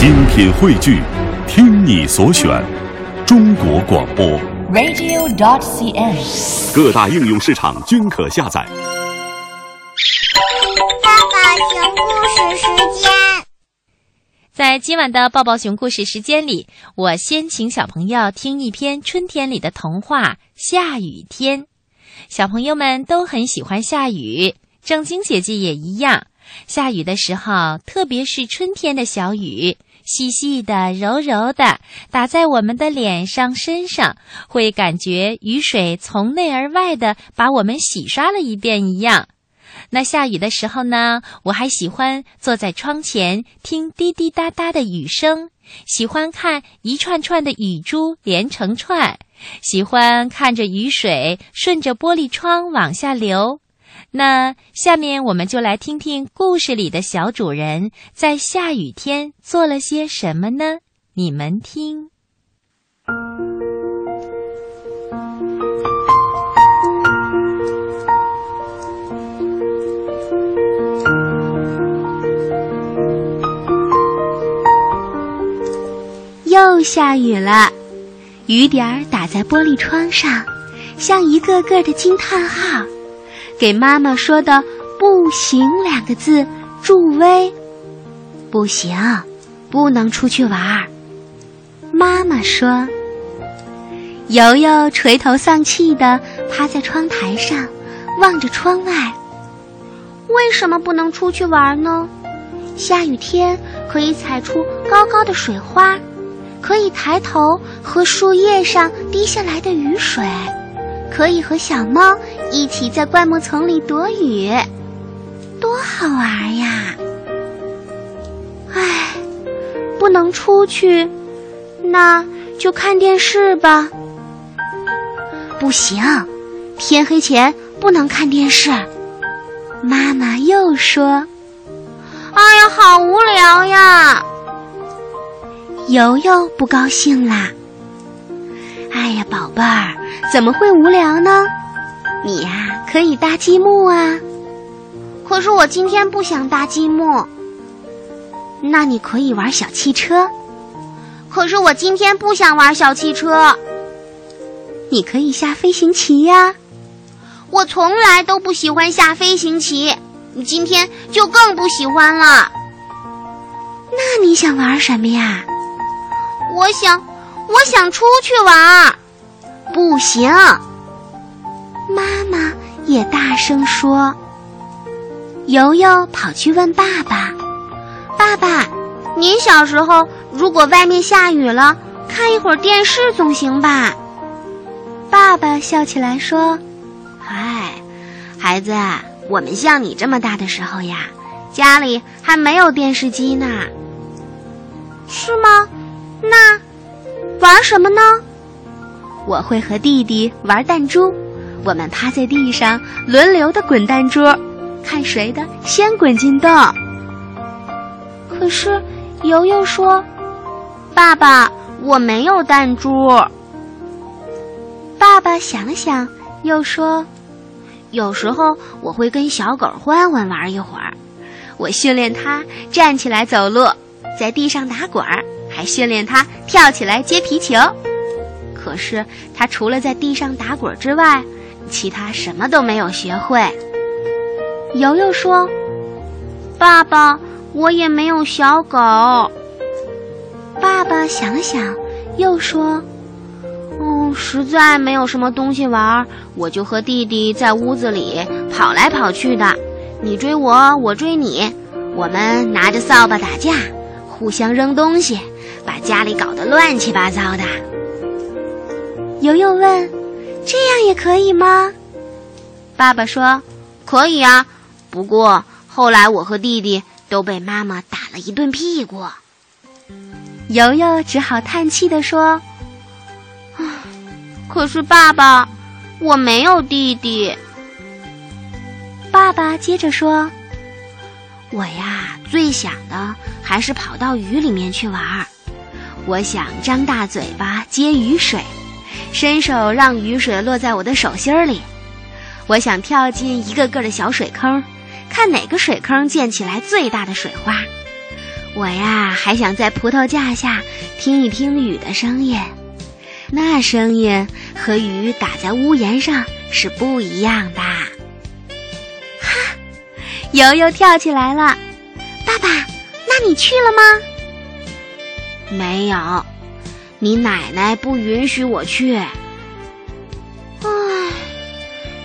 精品汇聚，听你所选，中国广播。radio.cn。各大应用市场均可下载。爸爸熊故事时间。在今晚的抱抱熊故事时间里，我先请小朋友听一篇春天里的童话《下雨天》。小朋友们都很喜欢下雨，正晶姐姐也一样。下雨的时候，特别是春天的小雨，细细的、柔柔的，打在我们的脸上、身上，会感觉雨水从内而外的把我们洗刷了一遍一样。那下雨的时候呢，我还喜欢坐在窗前听滴滴答答的雨声，喜欢看一串串的雨珠连成串，喜欢看着雨水顺着玻璃窗往下流。那下面我们就来听听故事里的小主人在下雨天做了些什么呢？你们听。又下雨了，雨点儿打在玻璃窗上，像一个个的惊叹号，给妈妈说的“不行”两个字助威。不行，不能出去玩儿。妈妈说。游游垂头丧气地趴在窗台上，望着窗外。为什么不能出去玩呢？下雨天可以踩出高高的水花。可以抬头喝树叶上滴下来的雨水，可以和小猫一起在灌木丛里躲雨，多好玩呀！唉，不能出去，那就看电视吧。不行，天黑前不能看电视。妈妈又说：“哎呀，好无聊呀！”游游不高兴啦。哎呀，宝贝儿，怎么会无聊呢？你呀、可以搭积木啊。可是我今天不想搭积木。那你可以玩小汽车。可是我今天不想玩小汽车。你可以下飞行棋呀。我从来都不喜欢下飞行棋，你今天就更不喜欢了。那你想玩什么呀？我想，我想出去玩。不行，妈妈也大声说。游游跑去问爸爸：“爸爸，您小时候如果外面下雨了，看一会儿电视总行吧？”爸爸笑起来说：“嗨，孩子，我们像你这么大的时候呀，家里还没有电视机呢。是吗？那……”玩什么呢？我会和弟弟玩弹珠，我们趴在地上轮流的滚弹珠，看谁的？先滚进洞。可是游游说：“爸爸，我没有弹珠。”爸爸想了想，又说：“有时候我会跟小狗欢欢玩一会儿，我训练它站起来走路，在地上打滚儿。”还训练它跳起来接皮球，可是它除了在地上打滚之外，其他什么都没有学会。游游说：“爸爸，我也没有小狗。”爸爸想想，又说：“嗯，实在没有什么东西玩，我就和弟弟在屋子里跑来跑去的，你追我，我追你，我们拿着扫把打架，互相扔东西。”把家里搞得乱七八糟的。游游问：“这样也可以吗？”爸爸说：“可以啊，不过后来我和弟弟都被妈妈打了一顿屁股。”游游只好叹气地说：“啊，可是爸爸，我没有弟弟。”爸爸接着说：“我呀，最想的还是跑到雨里面去玩儿。”我想张大嘴巴接雨水，伸手让雨水落在我的手心里。我想跳进一个个的小水坑，看哪个水坑溅起来最大的水花。我呀，还想在葡萄架下听一听雨的声音，那声音和雨打在屋檐上是不一样的。哈，悠悠跳起来了，爸爸，那你去了吗？没有，你奶奶不允许我去。唉，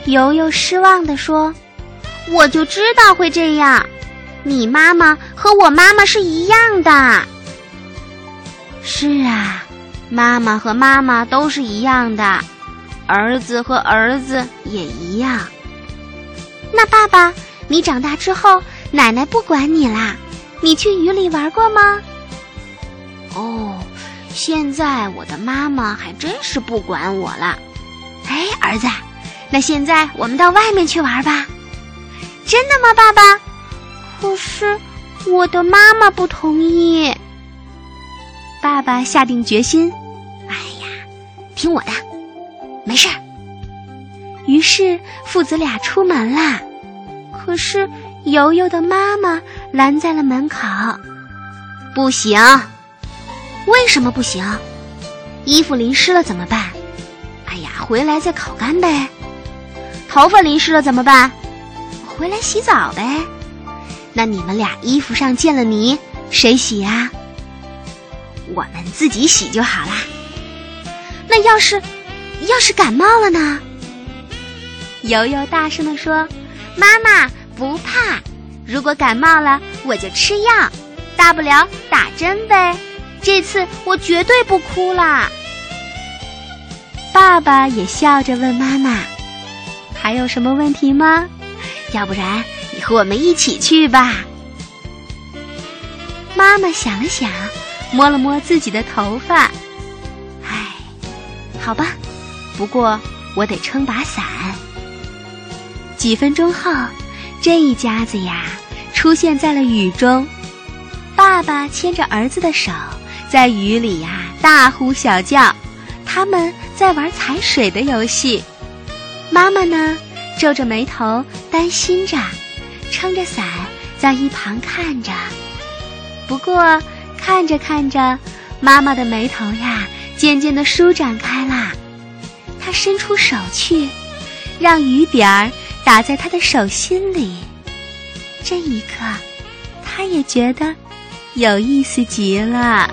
悠悠失望地说：“我就知道会这样，你妈妈和我妈妈是一样的。”是啊，妈妈和妈妈都是一样的，儿子和儿子也一样。那爸爸，你长大之后，奶奶不管你啦？你去雨里玩过吗？哦，现在我的妈妈还真是不管我了。哎，儿子，那现在我们到外面去玩吧。真的吗，爸爸？可是我的妈妈不同意。爸爸下定决心，哎呀，听我的，没事儿。于是父子俩出门啦。可是游游的妈妈拦在了门口，不行。为什么不行？衣服淋湿了怎么办？哎呀，回来再烤干呗。头发淋湿了怎么办？回来洗澡呗。那你们俩衣服上溅了泥，谁洗呀？我们自己洗就好啦。那要是要是感冒了呢？悠悠大声地说：“妈妈不怕，如果感冒了我就吃药，大不了打针呗。”这次我绝对不哭啦！爸爸也笑着问妈妈：“还有什么问题吗？要不然你和我们一起去吧。”妈妈想了想，摸了摸自己的头发，唉，好吧，不过我得撑把伞。几分钟后，这一家子呀出现在了雨中，爸爸牵着儿子的手。在雨里呀，大呼小叫，他们在玩踩水的游戏。妈妈呢，皱着眉头，担心着，撑着伞在一旁看着。不过看着看着，妈妈的眉头呀，渐渐的舒展开啦。她伸出手去，让雨点儿打在她的手心里。这一刻，她也觉得有意思极了。